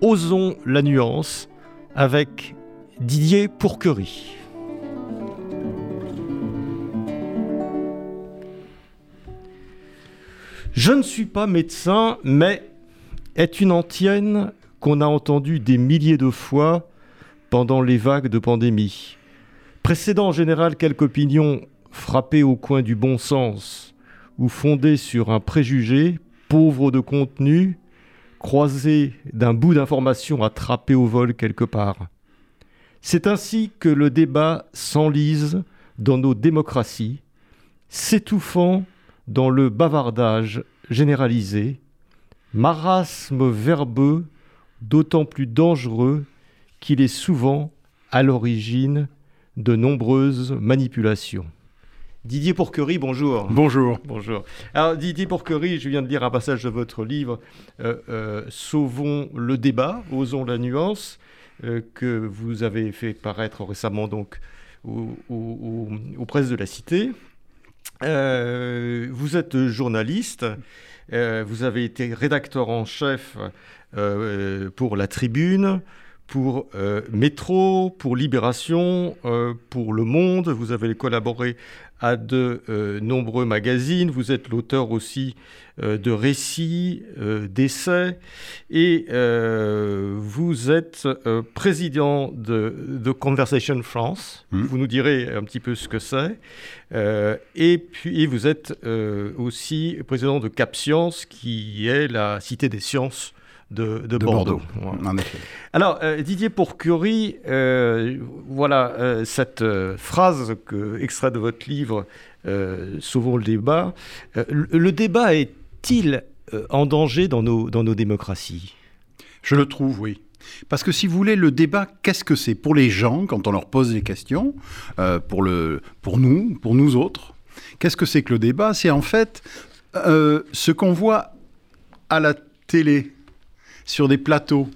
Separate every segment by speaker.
Speaker 1: osons la nuance avec Didier Pourquerie. Je ne suis pas médecin, mais est une antienne qu'on a entendue des milliers de fois pendant les vagues de pandémie. Précédant en général quelques opinions frappées au coin du bon sens ou fondées sur un préjugé pauvre de contenu, croisé d'un bout d'information attrapé au vol quelque part. C'est ainsi que le débat s'enlise dans nos démocraties, s'étouffant dans le bavardage généralisé, marasme verbeux d'autant plus dangereux qu'il est souvent à l'origine de nombreuses manipulations. Didier Pourquerie, bonjour.
Speaker 2: Bonjour.
Speaker 1: Bonjour. Alors Didier Pourquerie, je viens de lire un passage de votre livre euh, euh, Sauvons le débat, osons la nuance, euh, que vous avez fait paraître récemment donc aux presses de la Cité. vous êtes journaliste, vous avez été rédacteur en chef pour La Tribune, pour Métro, pour Libération, pour Le Monde. Vous avez collaboré à de euh, nombreux magazines. Vous êtes l'auteur aussi euh, de récits, euh, d'essais, et vous êtes président de, Conversation France. Hmm. Vous nous direz un petit peu ce que c'est. et puis vous êtes aussi président de Cap Science, qui est la cité des sciences de, Bordeaux. Alors, euh, Didier Pourcurie, euh, voilà euh, cette phrase que, extrait de votre livre Sauvons le débat. Le, débat est-il en danger dans nos, dans nos démocraties?
Speaker 2: Je le trouve, oui. Parce que si vous voulez, le débat, qu'est-ce que c'est? Pour les gens, quand on leur pose des questions, pour, le, pour nous, pour nous autres, qu'est-ce que c'est que le débat? C'est en fait ce qu'on voit à la télé sur des plateaux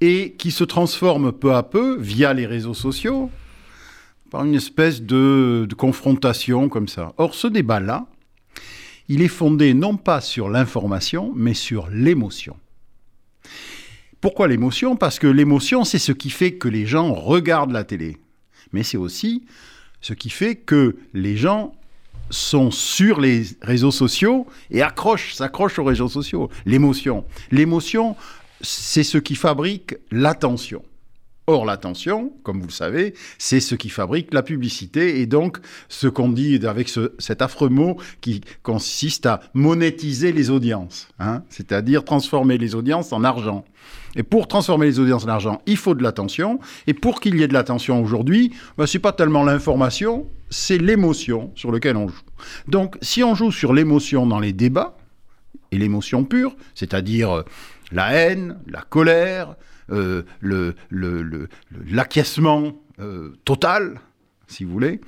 Speaker 2: et qui se transforme peu à peu, via les réseaux sociaux, par une espèce de, confrontation comme ça. Or, ce débat-là, il est fondé non pas sur l'information, mais sur l'émotion. Pourquoi l'émotion? Parce que l'émotion, c'est ce qui fait que les gens regardent la télé. Mais c'est aussi ce qui fait que les gens sont sur les réseaux sociaux et accrochent, s'accrochent aux réseaux sociaux. L'émotion. L'émotion, c'est ce qui fabrique l'attention. Or, l'attention, comme vous le savez, c'est ce qui fabrique la publicité et donc ce qu'on dit avec cet affreux mot qui consiste à monétiser les audiences, hein, c'est-à-dire transformer les audiences en argent. Et pour transformer les audiences en argent, il faut de l'attention. Et pour qu'il y ait de l'attention aujourd'hui, ben, ce n'est pas tellement l'information, c'est l'émotion sur laquelle on joue. Donc, si on joue sur l'émotion dans les débats, et l'émotion pure, c'est-à-dire euh, la haine, la colère, l'acquiescement euh, total, si vous voulez,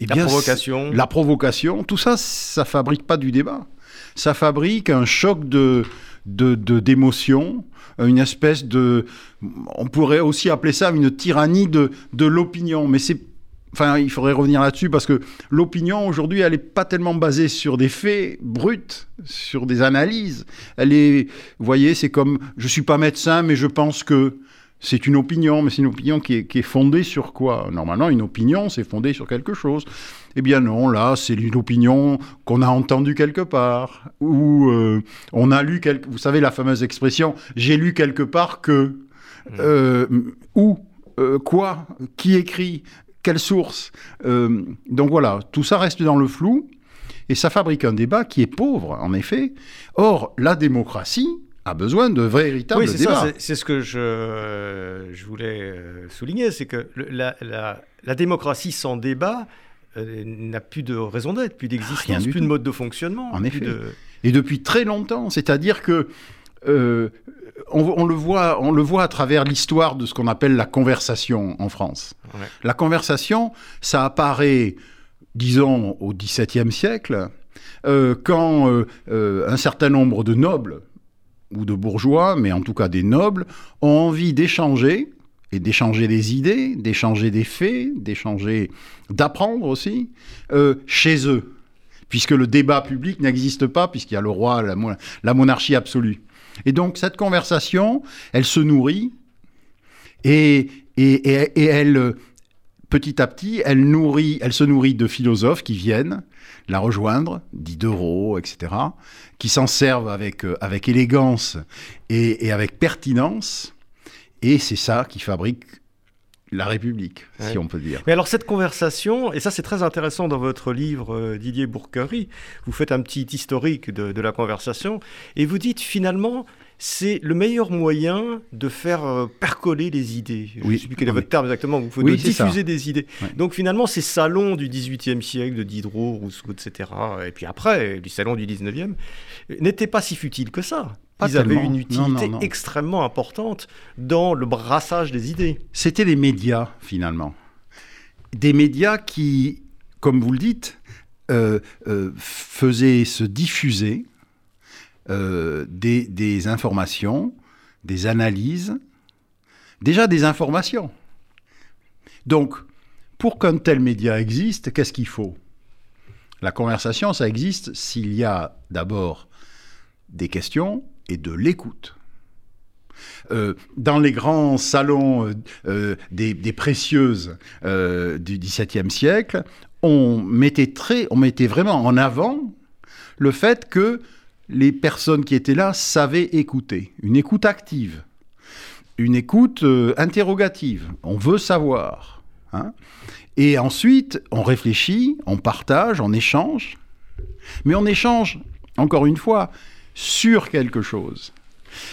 Speaker 1: et eh la provocation.
Speaker 2: La provocation, tout ça, ça fabrique pas du débat. Ça fabrique un choc de d'émotions, une espèce de, on pourrait aussi appeler ça une tyrannie de, de l'opinion, mais c'est Enfin, il faudrait revenir là-dessus parce que l'opinion aujourd'hui, elle n'est pas tellement basée sur des faits bruts, sur des analyses. Elle est, vous voyez, c'est comme, je suis pas médecin, mais je pense que c'est une opinion, mais c'est une opinion qui est, qui est, fondée sur quoi? Normalement, une opinion, c'est fondé sur quelque chose. Eh bien non, là, c'est une opinion qu'on a entendue quelque part, ou euh, on a lu, quelque... vous savez la fameuse expression, j'ai lu quelque part que, mmh. euh, où, euh, quoi, qui écrit, quelle source euh, Donc voilà, tout ça reste dans le flou et ça fabrique un débat qui est pauvre, en effet. Or, la démocratie a besoin de véritables oui, débats.
Speaker 1: C'est ce que je, je voulais euh, souligner, c'est que la, la, démocratie sans débat euh, n'a plus de raison d'être, plus d'existence, plus de mode de fonctionnement.
Speaker 2: En effet. Et depuis très longtemps, c'est-à-dire que on, le voit, on le voit à travers l'histoire de ce qu'on appelle la conversation en France. La conversation, ça apparaît, disons, au XVIIe siècle, quand un certain nombre de nobles, ou de bourgeois, mais en tout cas des nobles, ont envie d'échanger, et d'échanger des idées, d'échanger des faits, d'échanger, d'apprendre aussi, euh, chez eux. Puisque le débat public n'existe pas, puisqu'il y a le roi, la, la, monarchie absolue. Et donc cette conversation, elle se nourrit, et, elle, petit à petit, elle, nourrit, elle se nourrit de philosophes qui viennent la rejoindre, Diderot, etc., qui s'en servent avec, euh, élégance et avec pertinence et c'est ça qui fabrique la République, si on peut dire.
Speaker 1: Mais alors cette conversation, et ça c'est très intéressant dans votre livre euh, Didier Bourquerie, vous faites un petit historique de, la conversation, et vous dites finalement, c'est le meilleur moyen de faire euh, percoler les idées. Oui. Je ne sais plus quel est votre terme exactement, vous pouvez diffuser des idées. Donc finalement, ces salons du XVIIIe siècle, de Diderot, Rousseau, etc., et puis après, du salon du XIXe, n'étaient pas si futiles que ça ils avaient une utilité extrêmement importante dans le brassage des idées.
Speaker 2: C'était les médias, finalement. Des médias qui, comme vous le dites, euh, euh, faisaient se diffuser euh, des, des, informations, des analyses, déjà des informations. Donc, pour qu'un tel média existe, qu'est-ce qu'il faut? La conversation, ça existe s'il y a d'abord des questions et de l'écoute. Euh, dans les grands salons euh, euh, des, précieuses du XVIIe siècle, on mettait, très, on mettait vraiment en avant le fait que les personnes qui étaient là savaient écouter, une écoute active, une écoute interrogative. On veut savoir. Hein. Et ensuite, on réfléchit, on partage, on échange. Mais on échange, encore une fois, sur quelque chose.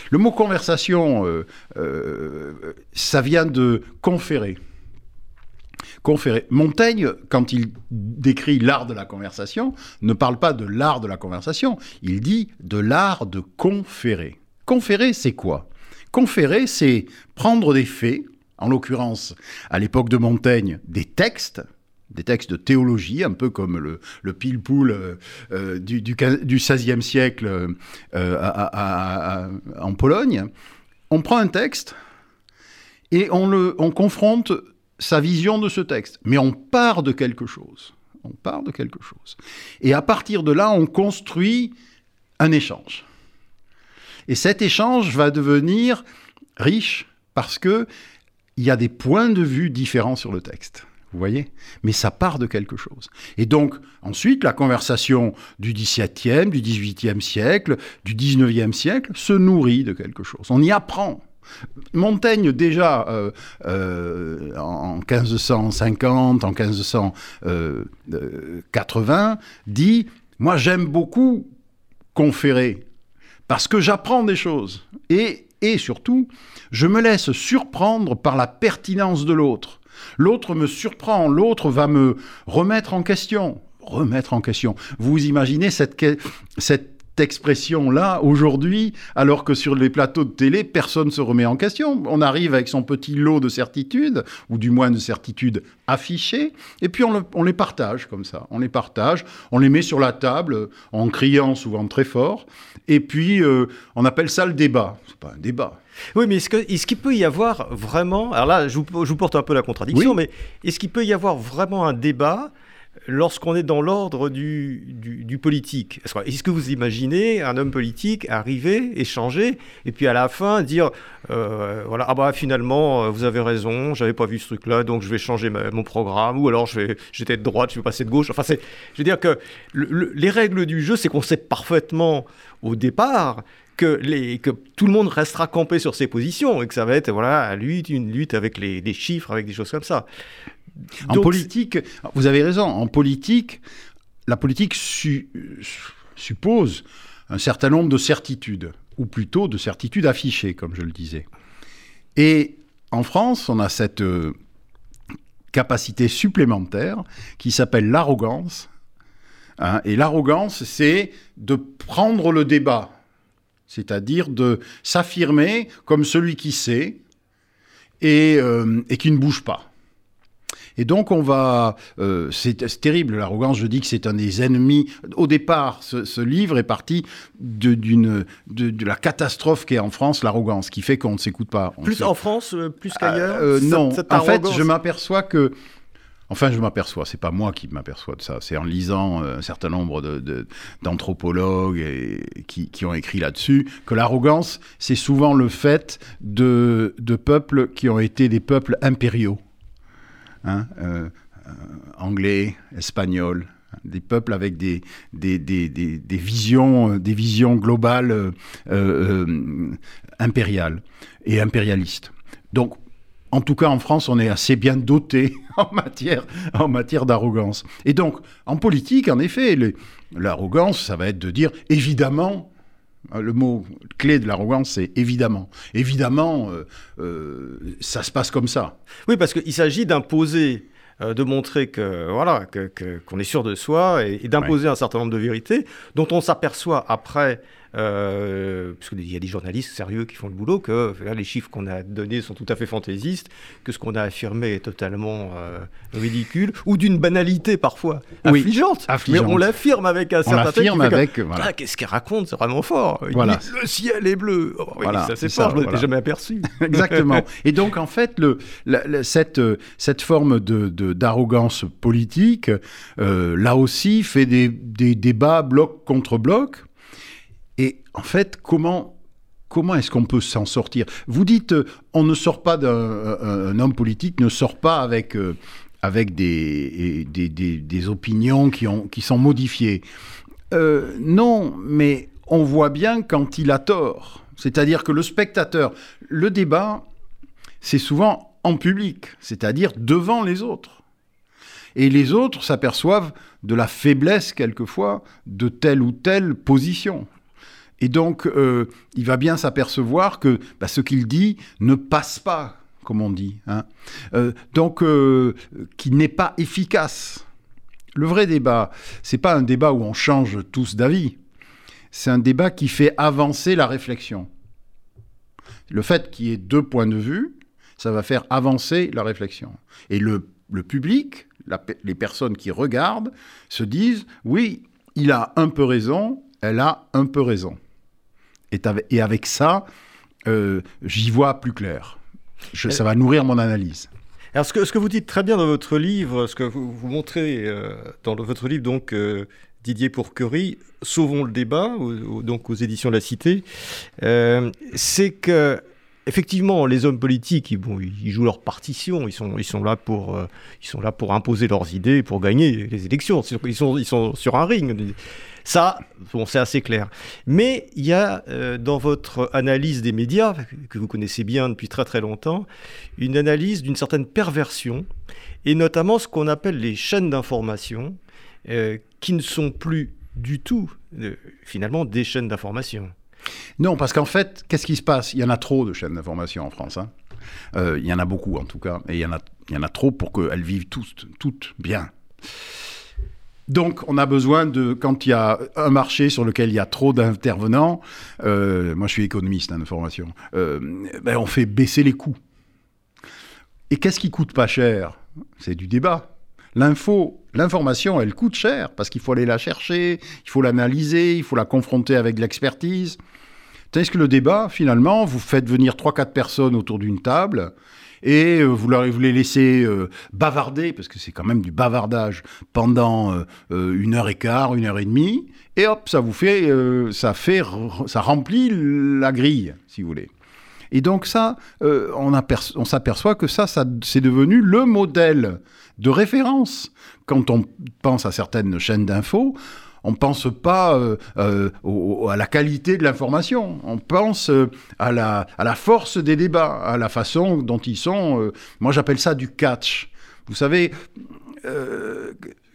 Speaker 2: Le mot conversation, euh, euh, ça vient de conférer. Conférer. Montaigne, quand il décrit l'art de la conversation, ne parle pas de l'art de la conversation, il dit de l'art de conférer. Conférer, c'est quoi? Conférer, c'est prendre des faits, en l'occurrence, à l'époque de Montaigne, des textes, des textes de théologie, un peu comme le, le pile-poule euh, euh, du, du, XVIe siècle euh, en Pologne. On prend un texte et on, le, on confronte sa vision de ce texte, mais on part de quelque chose. On part de quelque chose. Et à partir de là, on construit un échange. Et cet échange va devenir riche parce que il y a des points de vue différents sur le texte. Vous voyez? Mais ça part de quelque chose. Et donc, ensuite, la conversation du XVIIe, du XVIIIe siècle, du XIXe siècle se nourrit de quelque chose. On y apprend. Montaigne, déjà euh, euh, en 1550, en 1580, dit Moi, j'aime beaucoup conférer parce que j'apprends des choses. Et, et surtout, je me laisse surprendre par la pertinence de l'autre. L'autre me surprend, l'autre va me remettre en question. Remettre en question. Vous imaginez cette, expression-là aujourd'hui, alors que sur les plateaux de télé, personne ne se remet en question. On arrive avec son petit lot de certitudes, ou du moins de certitudes affichées, et puis on, les partage comme ça. On les partage, on les met sur la table en criant souvent très fort, et puis euh, on appelle ça le débat. C'est pas un débat.
Speaker 1: Oui, mais est-ce qu'il peut y avoir vraiment... Alors là, je vous, porte un peu la contradiction, mais est-ce qu'il peut y avoir vraiment un débat lorsqu'on est dans l'ordre du, du, politique? Est-ce que vous imaginez un homme politique arriver, échanger, et puis à la fin dire, euh, voilà, ah bah finalement, euh, vous avez raison, j'avais pas vu ce truc-là, donc je vais changer mon programme, ou alors j'étais de droite, je vais passer de gauche. Enfin, c'est, je veux dire que les règles du jeu, c'est qu'on sait parfaitement au départ que, les, que tout le monde restera campé sur ses positions et que ça va être voilà, lutte, une lutte avec les, les chiffres, avec des choses comme ça.
Speaker 2: En politique, vous avez raison, en politique, la politique suppose un certain nombre de certitudes, ou plutôt de certitudes affichées, comme je le disais. Et en France, on a cette euh, capacité supplémentaire qui s'appelle l'arrogance. Hein. et l'arrogance, c'est de prendre le débat c'est-à-dire de s'affirmer comme celui qui sait et, euh, et qui ne bouge pas. Et donc on va, euh, c'est terrible l'arrogance. Je dis que c'est un des ennemis. Au départ, ce, livre est parti de, d'une de, la catastrophe qu'est en France l'arrogance, qui fait qu'on ne s'écoute pas.
Speaker 1: plus en France, euh, plus qu'ailleurs?
Speaker 2: Euh, non, en fait, je m'aperçois que Enfin, je m'aperçois, c'est pas moi qui m'aperçois de ça, c'est en lisant un certain nombre d'anthropologues qui, ont écrit là-dessus, que l'arrogance, c'est souvent le fait de, peuples qui ont été des peuples impériaux. Hein, euh, euh, anglais, espagnol, des peuples avec des, visions, des visions globales euh, impériales et impérialistes. Donc, en tout cas, en France, on est assez bien doté en matière, en matière d'arrogance. Et donc, en politique, en effet, l'arrogance, ça va être de dire, évidemment, le mot clé de l'arrogance, c'est évidemment. Évidemment, euh, euh, ça se passe comme ça.
Speaker 1: Oui, parce qu'il s'agit d'imposer, euh, de montrer que voilà qu'on est sûr de soi et, d'imposer un certain nombre de vérités dont on s'aperçoit après euh, parce qu'il y a des journalistes sérieux qui font le boulot, que là, les chiffres qu'on a donnés sont tout à fait fantaisistes, que ce qu'on a affirmé est totalement euh, ridicule, ou d'une banalité parfois affligeante. Mais on l'affirme avec un certain
Speaker 2: l'affirme avec.
Speaker 1: Ah, qu'est-ce qu'elle raconte C'est vraiment fort. Voilà. le ciel est bleu. Oh, voilà, ça c'est fort, je ne l'ai jamais aperçu.
Speaker 2: Exactement. Et donc, en fait, le, cette, cette forme de, d'arrogance politique, euh, là aussi, fait des, des débats bloc contre bloc et en fait, comment Comment est-ce qu'on peut s'en sortir? Vous dites, euh, on ne sort pas d'un homme politique, ne sort pas avec, euh, avec des, des, opinions qui, ont, qui sont modifiées. Euh, non, mais on voit bien quand il a tort. C'est-à-dire que le spectateur, le débat, c'est souvent en public, c'est-à-dire devant les autres. Et les autres s'aperçoivent de la faiblesse, quelquefois, de telle ou telle position. Et donc, euh, il va bien s'apercevoir que bah, ce qu'il dit ne passe pas, comme on dit. Hein. Euh, donc, euh, qui n'est pas efficace. Le vrai débat, c'est pas un débat où on change tous d'avis. C'est un débat qui fait avancer la réflexion. Le fait qu'il y ait deux points de vue, ça va faire avancer la réflexion. Et le, public, les personnes qui regardent, se disent oui, il a un peu raison, elle a un peu raison. Et, avec ça, euh, j'y vois plus clair. ça va nourrir mon analyse.
Speaker 1: Alors, ce que, vous dites très bien dans votre livre, ce que vous, montrez euh, dans votre livre, donc euh, Didier Pourquerie, Sauvons le débat, donc aux éditions de la Cité, c'est que effectivement, les hommes politiques, ils, jouent leur partition, ils sont, ils, sont là pour, imposer leurs idées, pour gagner les élections. Ils sont, sur un ring. Ça, c'est assez clair. Mais il y a euh, dans votre analyse des médias, que vous connaissez bien depuis très très longtemps, une analyse d'une certaine perversion, et notamment ce qu'on appelle les chaînes d'information, euh, qui ne sont plus du tout, euh, finalement, des chaînes d'information.
Speaker 2: Non, parce qu'en fait, qu'est-ce qui se passe? Il y en a trop de chaînes d'information en France. Hein. il y en a beaucoup, en tout cas. Et il y en a, trop pour qu'elles vivent toutes, toutes bien. Donc, on a besoin de, quand il y a un marché sur lequel il y a trop d'intervenants, euh, moi je suis économiste hein, euh, ben, on fait baisser les coûts. Et qu'est-ce qui coûte pas cher? C'est du débat. L'info, l'information, elle coûte cher parce qu'il faut aller la chercher, il faut l'analyser, il faut la confronter avec l'expertise. Tandis que le débat, finalement, vous faites venir 3-4 personnes autour d'une table, et euh, vous, les laissez euh, bavarder, parce que c'est quand même du bavardage, pendant euh, une heure et quart, une heure et demie, et hop, ça vous fait, ça fait, ça remplit la grille, si vous voulez. Et donc ça, on, on s'aperçoit que ça, ça c'est devenu le modèle de référence quand on pense à certaines chaînes d'infos on ne pense pas euh, euh, à la qualité de l'information, on pense euh, à la force des débats, à la façon dont ils sont. moi, j'appelle ça du catch. Vous savez,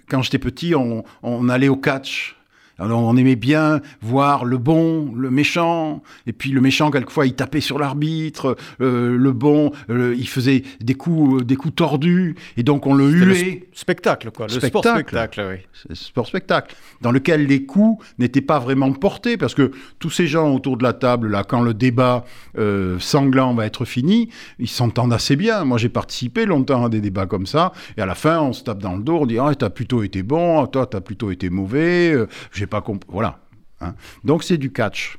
Speaker 2: quand j'étais petit, on, allait au catch. Alors on aimait bien voir le bon, le méchant, et puis le méchant quelquefois il tapait sur l'arbitre, euh, le bon euh, il faisait des coups, des coups tordus, et donc on le
Speaker 1: le
Speaker 2: huait.
Speaker 1: sp- spectacle, quoi. Le
Speaker 2: Spectacle.
Speaker 1: sport spectacle, oui.
Speaker 2: Sport spectacle, dans lequel les coups n'étaient pas vraiment portés, parce que tous ces gens autour de la table, là, quand le débat euh, sanglant va être fini, ils s'entendent assez bien. Moi, j'ai participé longtemps à des débats comme ça, et à la fin, on se tape dans le dos, on dit Ah, t'as plutôt été bon, toi, t'as plutôt été mauvais, euh, j'ai pas compris. Voilà. hein. Donc, c'est du catch.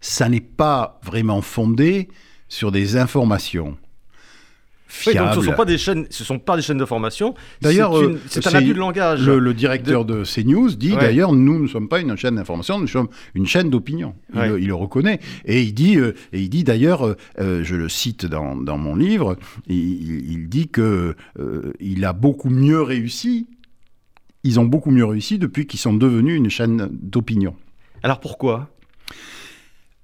Speaker 2: Ça n'est pas vraiment fondé sur des informations.
Speaker 1: Oui,
Speaker 2: Fiables.
Speaker 1: donc ce ne sont pas des chaînes, ce sont pas des chaînes de formation.
Speaker 2: D'ailleurs,
Speaker 1: c'est
Speaker 2: euh,
Speaker 1: un abus de langage.
Speaker 2: Le, le directeur de, CNews dit
Speaker 1: Ouais.
Speaker 2: d'ailleurs, nous ne sommes pas une chaîne d'information, nous sommes une chaîne d'opinion. Il,
Speaker 1: Ouais.
Speaker 2: le- il le reconnaît. Et il dit, euh, et il dit d'ailleurs, euh, je le cite dans, dans mon livre, il, il- il dit que euh, il a beaucoup mieux réussi. Ils ont beaucoup mieux réussi depuis qu'ils sont devenus une chaîne d'opinion.
Speaker 1: Alors pourquoi?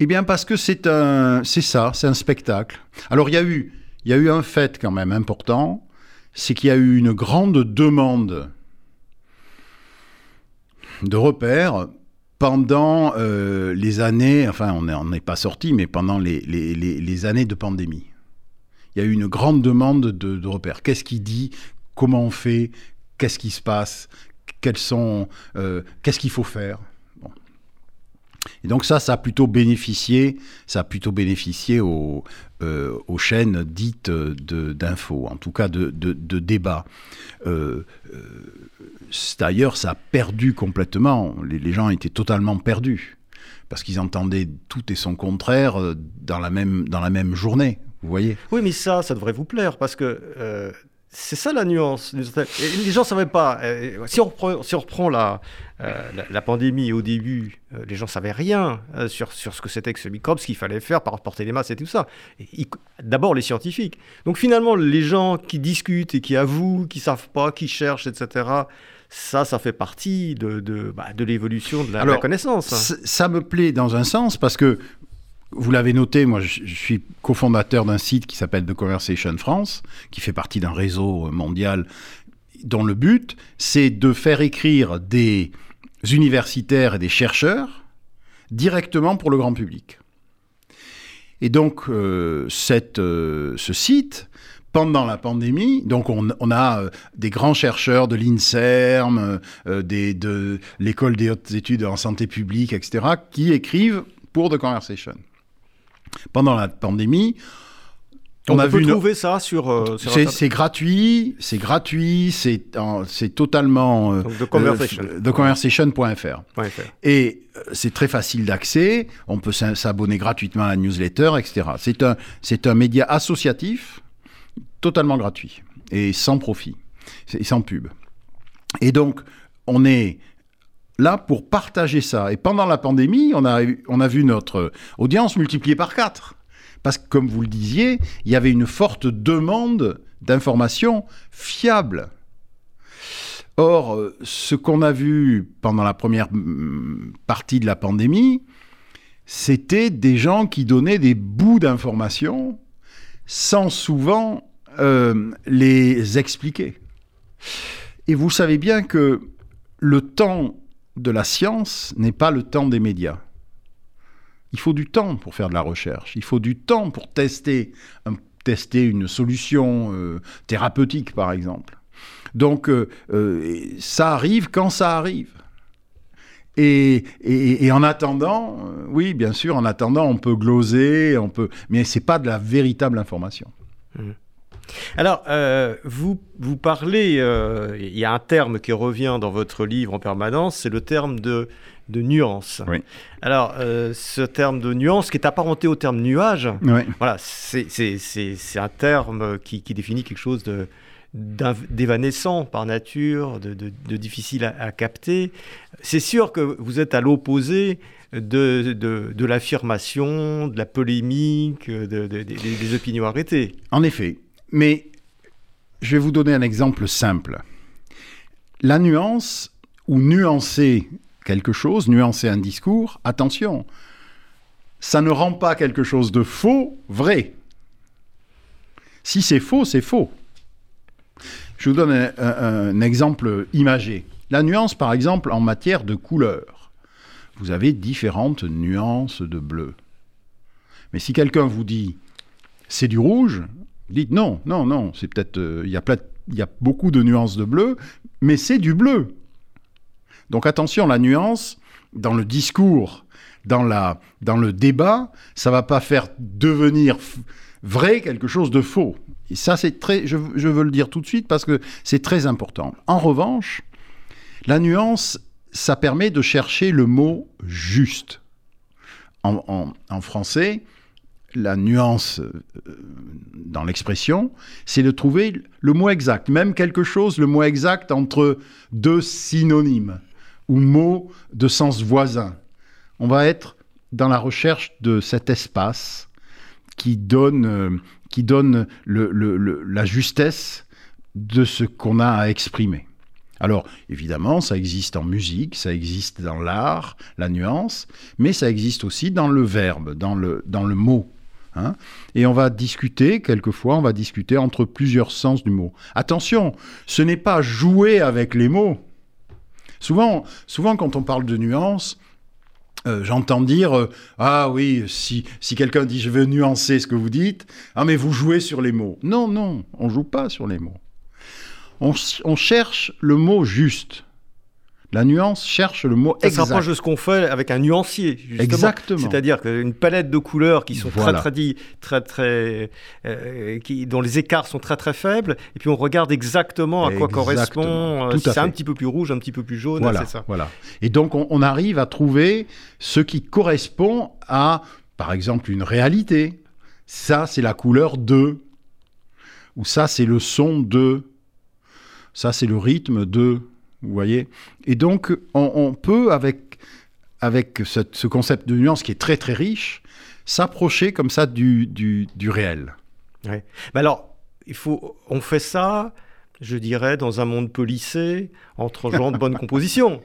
Speaker 2: Eh bien, parce que c'est un, c'est ça, c'est un spectacle. Alors, il y a eu, il y a eu un fait quand même important, c'est qu'il y a eu une grande demande de repères pendant euh, les années, enfin, on n'en est pas sorti, mais pendant les, les- les- les années de pandémie. Il y a eu une grande demande de, de repères. Qu'est-ce qui dit? Comment on fait? Qu'est-ce qui se passe? Euh, Qu'est-ce qu'il faut faire. Et donc ça, ça a plutôt bénéficié, ça a plutôt bénéficié aux, euh, aux chaînes dites de- d'infos, en tout cas de, de, débats. Euh, euh, D'ailleurs, ça a perdu complètement. Les, gens étaient totalement perdus parce qu'ils entendaient tout et son contraire euh, dans la même, journée. Vous voyez
Speaker 1: Oui, mais ça, ça devrait vous plaire parce que euh, c'est ça la nuance. Les gens ne savaient pas. si, on reprend, si on reprend la, euh, la, la pandémie au début, euh, les gens ne savaient rien euh, sur, sur ce que c'était que ce microbe, ce qu'il fallait faire par porter les masques et tout ça. D'abord les scientifiques. Donc finalement, les gens qui discutent et qui avouent, qui savent pas, qui cherchent, etc., ça, ça fait partie de, de, bah, de l'évolution de la,
Speaker 2: Alors,
Speaker 1: la connaissance.
Speaker 2: Ça, ça me plaît dans un sens parce que vous l'avez noté, moi je, suis cofondateur d'un site qui s'appelle The Conversation France, qui fait partie d'un réseau mondial dont le but c'est de faire écrire des universitaires et des chercheurs directement pour le grand public. Et donc euh, euh, ce site pendant la pandémie, donc on, a euh, des grands chercheurs de l'INSERM, de l'école des hautes études en santé publique, etc., qui écrivent pour The Conversation. Pendant la pandémie, on,
Speaker 1: on
Speaker 2: a
Speaker 1: peut
Speaker 2: vu une-
Speaker 1: trouver ça sur, euh, sur
Speaker 2: c'est gratuit, c'est gratuit, c'est en- c'est totalement euh,
Speaker 1: Donc, The Conversation.
Speaker 2: euh, theconversation.fr.
Speaker 1: Fr.
Speaker 2: Et euh, c'est très facile d'accès, on peut s'abonner gratuitement à la newsletter, etc. C'est un, c'est un média associatif, totalement gratuit, et sans profit, et sans pub. Et donc, on est là pour partager ça. Et pendant la pandémie, on a, on a vu notre audience multipliée par quatre. Parce que, comme vous le disiez, il y avait une forte demande d'informations fiables. Or, euh, ce qu'on a vu pendant la première mm, partie de la pandémie, c'était des gens qui donnaient des bouts d'informations sans souvent euh, les expliquer. Et vous savez bien que le temps de la science n'est pas le temps des médias. Il faut du temps pour faire de la recherche. Il faut du temps pour tester, un- tester une solution euh, thérapeutique, par exemple. Donc, euh, euh, ça arrive quand ça arrive. Et, en attendant, oui, bien sûr, en attendant, on peut gloser, on peut, mais c'est pas de la véritable information.
Speaker 1: Alors, euh, vous, vous parlez, euh, il y a un terme qui revient dans votre livre en permanence, c'est le terme de, de nuance.
Speaker 2: Oui.
Speaker 1: Alors, euh, ce terme de nuance qui est apparenté au terme nuage, voilà, c'est un terme qui, qui définit quelque chose de d'évanescent par nature, de, de- de difficile à, à capter. C'est sûr que vous êtes à l'opposé de, l'affirmation, de la polémique, de- de- des- des opinions arrêtées.
Speaker 2: En effet. Mais je vais vous donner un exemple simple. La nuance, ou nuancer quelque chose, nuancer un discours, attention, ça ne rend pas quelque chose de faux vrai. Si c'est faux, c'est faux. Je vous donne un, exemple imagé. La nuance, par exemple, en matière de couleur. Vous avez différentes nuances de bleu. Mais si quelqu'un vous dit c'est du rouge, dites non, non, non, c'est peut-être. euh, Il y, a beaucoup de nuances de bleu, mais c'est du bleu. Donc attention, la nuance, dans le discours, dans, la, dans le débat, ça va pas faire devenir vrai quelque chose de faux. Et ça, c'est très. Je, veux le dire tout de suite parce que c'est très important. En revanche, la nuance, ça permet de chercher le mot juste. En- en français, la nuance euh, dans l'expression, c'est de trouver le mot exact, même quelque chose, le mot exact entre deux synonymes ou mots de sens voisin. On va être dans la recherche de cet espace qui donne, euh, qui donne la justesse de ce qu'on a à exprimer. Alors, évidemment, ça existe en musique, ça existe dans l'art, la nuance, mais ça existe aussi dans le verbe, dans le, dans le mot. Hein. Et on va discuter, quelquefois, on va discuter entre plusieurs sens du mot. Attention, ce n'est pas jouer avec les mots. Souvent, souvent quand on parle de nuance, euh, j'entends dire euh, Ah oui, si, si quelqu'un dit je veux nuancer ce que vous dites, ah mais vous jouez sur les mots. Non, non, on joue pas sur les mots. On cherche le mot juste. La nuance cherche le mot
Speaker 1: Ça se
Speaker 2: exact.
Speaker 1: rapproche de ce qu'on fait avec un nuancier, justement.
Speaker 2: Exactement.
Speaker 1: C'est-à-dire qu'une palette de couleurs qui sont
Speaker 2: Voilà.
Speaker 1: très, très, très, très, euh, qui, dont les écarts sont très, très faibles, et puis on regarde exactement à quoi correspond, euh,
Speaker 2: Tout
Speaker 1: si c'est un petit peu plus rouge, un petit peu plus jaune,
Speaker 2: Voilà,
Speaker 1: c'est ça.
Speaker 2: voilà. Et donc, on, on arrive à trouver ce qui correspond à, par exemple, une réalité. Ça, c'est la couleur de. Ou ça, c'est le son de. Ça, c'est le rythme de. Vous voyez Et donc, on, on peut, avec, avec ce, ce concept de nuance qui est très, très riche, s'approcher comme ça du, du, du réel.
Speaker 1: Mais alors, il faut, on fait ça, je dirais, dans un monde policé, entre gens de bonne composition.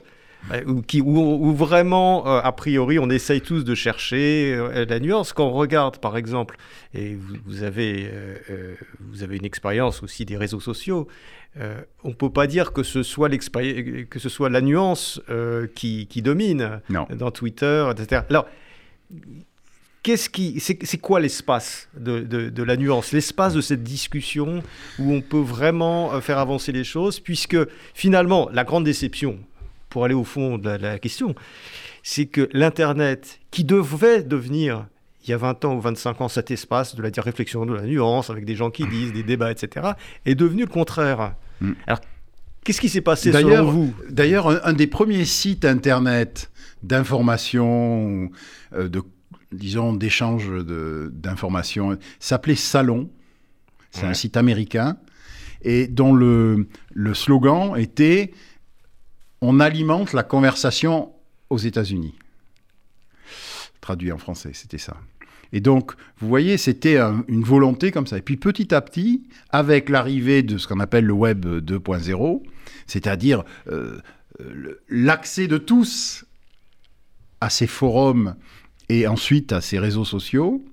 Speaker 1: Euh, Où, qui, où, où vraiment, euh, a priori, on essaye tous de chercher euh, la nuance. Quand on regarde, par exemple, et vous, vous avez, euh, vous avez une expérience aussi des réseaux sociaux, on ne peut pas dire que ce soit, que ce soit la nuance qui, qui domine
Speaker 2: Non.
Speaker 1: dans Twitter, etc. Alors, qu'est-ce qui, c'est, quoi l'espace de, de- de la nuance, l'espace de cette discussion où on peut vraiment faire avancer les choses, puisque finalement, la grande déception, pour aller au fond de la, de la question, c'est que l'Internet, qui devait devenir il y a 20 ans ou 25 ans cet espace de la réflexion, de la nuance, avec des gens qui disent, des débats, etc., est devenu le contraire.
Speaker 2: Mm.
Speaker 1: Alors, qu'est-ce qui s'est passé
Speaker 2: D'ailleurs-
Speaker 1: selon vous?
Speaker 2: D'ailleurs, un, un des premiers sites internet d'information, euh, de, disons, d'échange d'informations, s'appelait Salon. C'est un site américain et dont le, le slogan était On alimente la conversation aux États-Unis. Traduit en français, c'était ça. Et donc, vous voyez, c'était un- une volonté comme ça. Et puis petit à petit, avec l'arrivée de ce qu'on appelle le Web 2.0, c'est-à-dire euh, euh, l'accès de tous à ces forums et ensuite à ces réseaux sociaux,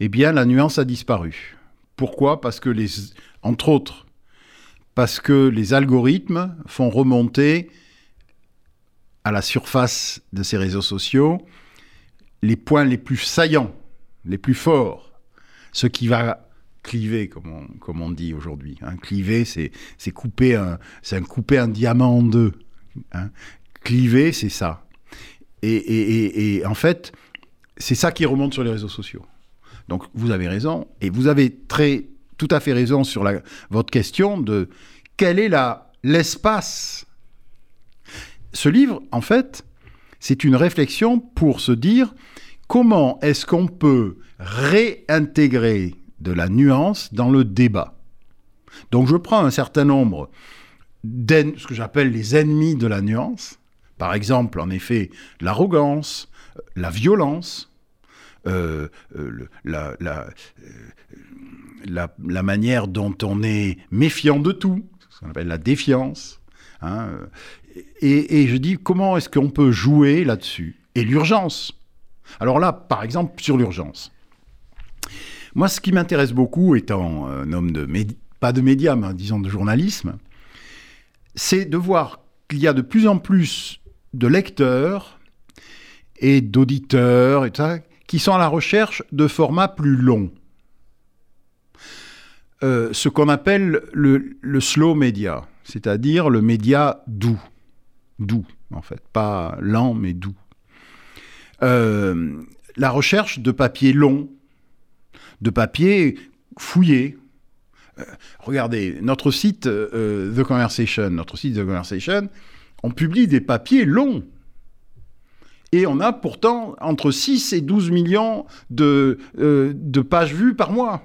Speaker 2: eh bien, la nuance a disparu. Pourquoi? Parce que les, entre autres, parce que les algorithmes font remonter à la surface de ces réseaux sociaux les points les plus saillants, les plus forts, ce qui va cliver, comme on, dit aujourd'hui. hein. Cliver, c'est couper un, diamant en deux. hein. Cliver, c'est ça. Et- et en fait, c'est ça qui remonte sur les réseaux sociaux. Donc, vous avez raison, et vous avez très, tout à fait raison sur votre question de quel est l'espace. Ce livre, en fait, c'est une réflexion pour se dire comment est-ce qu'on peut réintégrer de la nuance dans le débat. Donc je prends un certain nombre d'en- ce que j'appelle les ennemis de la nuance. Par exemple, en effet, l'arrogance, la violence, euh, euh, la, euh, la- manière dont on est méfiant de tout, ce qu'on appelle la défiance. hein, et, je dis comment est-ce qu'on peut jouer là-dessus? Et l'urgence. Alors là, par exemple, sur l'urgence. Moi, ce qui m'intéresse beaucoup, étant un homme de pas de médias, mais disons de journalisme, c'est de voir qu'il y a de plus en plus de lecteurs et d'auditeurs et qui sont à la recherche de formats plus longs. Euh, ce qu'on appelle le, slow media, c'est-à-dire le média doux. Doux, en fait. Pas lent, mais doux. Euh, la recherche de papier long, de papier fouillé. Euh, regardez, notre site The Conversation, notre site The Conversation, on publie des papiers longs. Et on a pourtant entre 6 et 12 millions de, de pages vues par mois.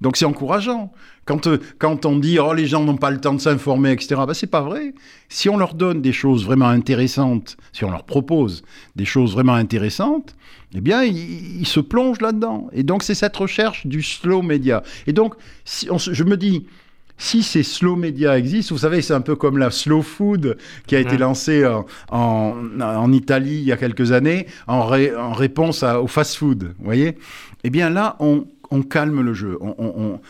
Speaker 2: Donc c'est encourageant. Quand, euh, quand on dit oh les gens n'ont pas le temps de s'informer, etc. Ben, c'est pas vrai. Si on leur donne des choses vraiment intéressantes, si on leur propose des choses vraiment intéressantes, eh bien ils, se plongent là-dedans. Et donc c'est cette recherche du slow media. Et donc si je me dis si ces slow media existent, vous savez, c'est un peu comme la slow food qui a été lancée en, en, Italie il y a quelques années en, en réponse au fast food, vous voyez? Eh bien là, on, on calme le jeu. On,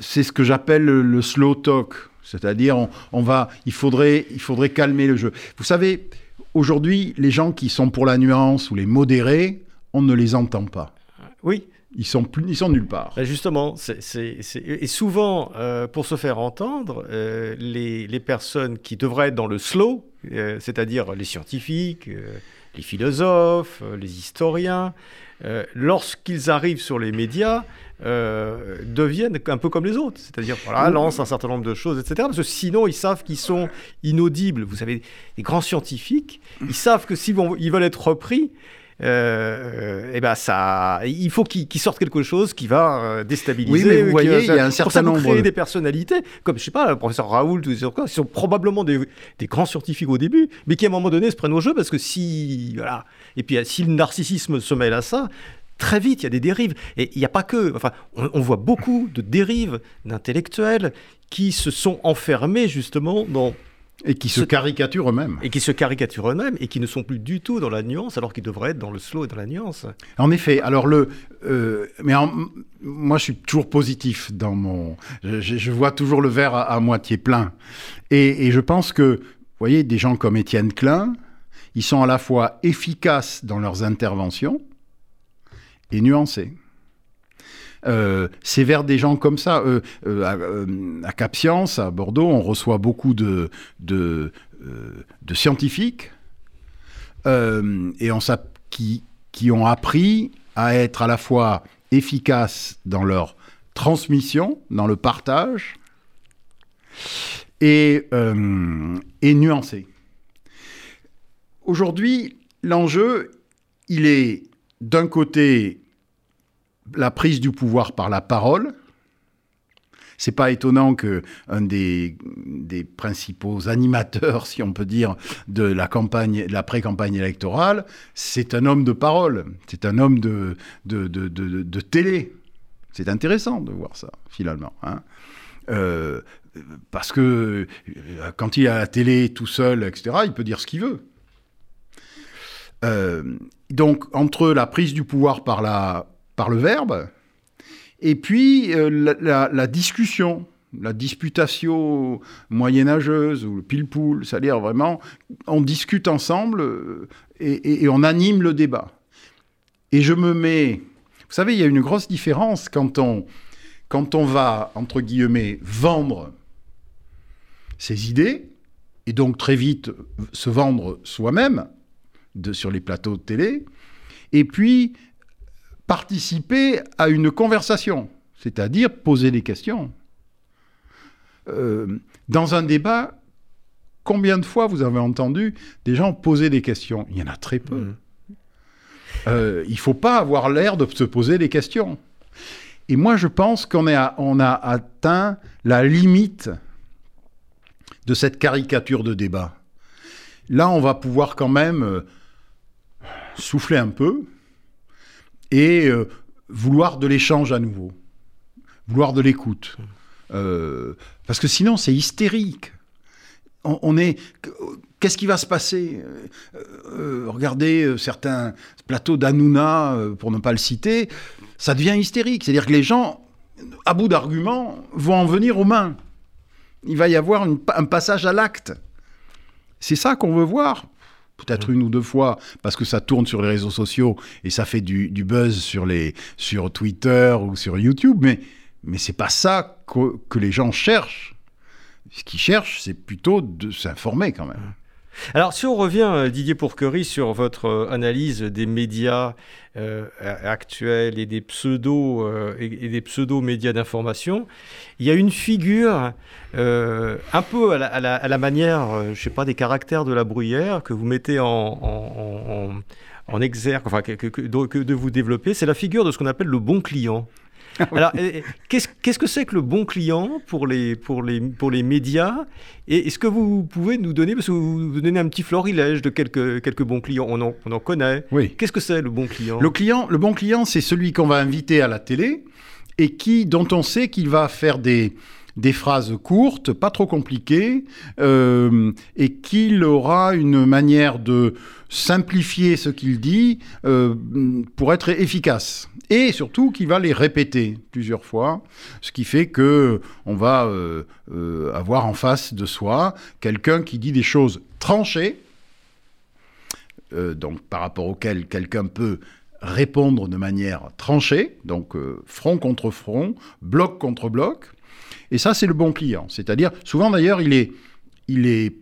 Speaker 2: c'est ce que j'appelle le, slow talk, c'est-à-dire on, va, il faudrait, il faudrait calmer le jeu. Vous savez, aujourd'hui, les gens qui sont pour la nuance ou les modérés, on ne les entend pas.
Speaker 1: Oui.
Speaker 2: Ils sont, plus, ils sont nulle part.
Speaker 1: Ben, justement, et souvent, euh, pour se faire entendre, euh, les, personnes qui devraient être dans le slow, euh, c'est-à-dire les scientifiques, les philosophes, les historiens, euh, lorsqu'ils arrivent sur les médias, euh, deviennent un peu comme les autres, c'est-à-dire voilà, lancent un certain nombre de choses, etc. Parce que sinon, ils savent qu'ils sont inaudibles. Vous savez, les grands scientifiques, ils savent que s'ils ils veulent être repris, euh, et ben ça, il faut qu'ils sortent quelque chose qui va euh, déstabiliser.
Speaker 2: Oui, mais vous voyez, il y a un certain nombre.
Speaker 1: créer des personnalités, comme je sais pas, le professeur Raoult, ou qui sont probablement des, des, grands scientifiques au début, mais qui à un moment donné se prennent au jeu parce que si, voilà, et puis si le narcissisme se mêle à ça, très vite, il y a des dérives. Et il n'y a pas que. Enfin, on, voit beaucoup de dérives d'intellectuels qui se sont enfermés justement dans
Speaker 2: et qui se caricaturent eux-mêmes.
Speaker 1: Et qui se caricaturent eux-mêmes et qui ne sont plus du tout dans la nuance alors qu'ils devraient être dans le slow et dans la nuance.
Speaker 2: En effet. Alors le, euh, mais moi je suis toujours positif dans mon, je, vois toujours le verre à, moitié plein. Et, je pense que, vous voyez, des gens comme Étienne Klein, ils sont à la fois efficaces dans leurs interventions et nuancés. Euh, c'est vers des gens comme ça. Euh, euh, à, Cap Science, à Bordeaux, on reçoit beaucoup de, scientifiques et on, qui, qui ont appris à être à la fois efficaces dans leur transmission, dans le partage, et nuancés. Aujourd'hui, l'enjeu, il est d'un côté la prise du pouvoir par la parole. C'est pas étonnant que un des, principaux animateurs, si on peut dire, de la campagne, de la pré-campagne électorale, c'est un homme de parole, c'est un homme de, de, de, de, télé. C'est intéressant de voir ça, finalement. Hein. Euh, parce que euh, quand il est à la télé tout seul, etc., il peut dire ce qu'il veut. Euh, donc, entre la prise du pouvoir par la, par le verbe, et puis euh, la, discussion, la disputation moyenâgeuse ou le pile-poule, c'est-à-dire vraiment, on discute ensemble euh, et, on anime le débat. Et je me mets... Vous savez, il y a une grosse différence quand on, quand on va, entre guillemets, vendre ses idées, et donc très vite se vendre soi-même sur les plateaux de télé, et puis participer à une conversation, c'est-à-dire poser des questions. Euh, dans un débat, combien de fois vous avez entendu des gens poser des questions? Il y en a très peu. Mmh. Euh, il ne faut pas avoir l'air de se poser des questions. Et moi, je pense qu'on on a atteint la limite de cette caricature de débat. Là, on va pouvoir quand même euh, souffler un peu, et euh, vouloir de l'échange à nouveau, vouloir de l'écoute. Euh, parce que sinon, c'est hystérique. On, est. Qu'est-ce qui va se passer? Euh, Regardez certains plateaux d'Anouna, pour ne pas le citer, ça devient hystérique. C'est-à-dire que les gens, à bout d'arguments, vont en venir aux mains. Il va y avoir un passage à l'acte. C'est ça qu'on veut voir. Peut-être une ou deux fois, parce que ça tourne sur les réseaux sociaux et ça fait du, buzz sur, les, sur Twitter ou sur YouTube, mais, mais c'est pas ça que, que les gens cherchent. Ce qu'ils cherchent, c'est plutôt de s'informer quand même.
Speaker 1: Alors, si on revient, euh, Didier Pourquerie, sur votre euh, analyse des médias euh, actuels et des pseudo et, des pseudo médias d'information, il y a une figure un peu à la, manière, je sais pas, des caractères de la bruyère que vous mettez en, exergue, enfin que, que, de vous développer, c'est la figure de ce qu'on appelle le bon client. Alors, qu'est-ce que c'est que le bon client pour les, pour les, pour les médias? Et est-ce que vous pouvez nous donner, parce que vous donnez un petit florilège de quelques, quelques bons clients, on en, on en connaît.
Speaker 2: Oui.
Speaker 1: Qu'est-ce que c'est le bon client?
Speaker 2: Le client, le bon client, c'est celui qu'on va inviter à la télé et qui, dont on sait qu'il va faire des, des phrases courtes, pas trop compliquées, euh, et qu'il aura une manière de simplifier ce qu'il dit euh, pour être efficace et surtout qu'il va les répéter plusieurs fois, ce qui fait que on va euh, avoir en face de soi quelqu'un qui dit des choses tranchées, donc par rapport auxquelles quelqu'un peut répondre de manière tranchée, donc front contre front, bloc contre bloc. Et ça, c'est le bon client. C'est-à-dire, souvent d'ailleurs, il est, il est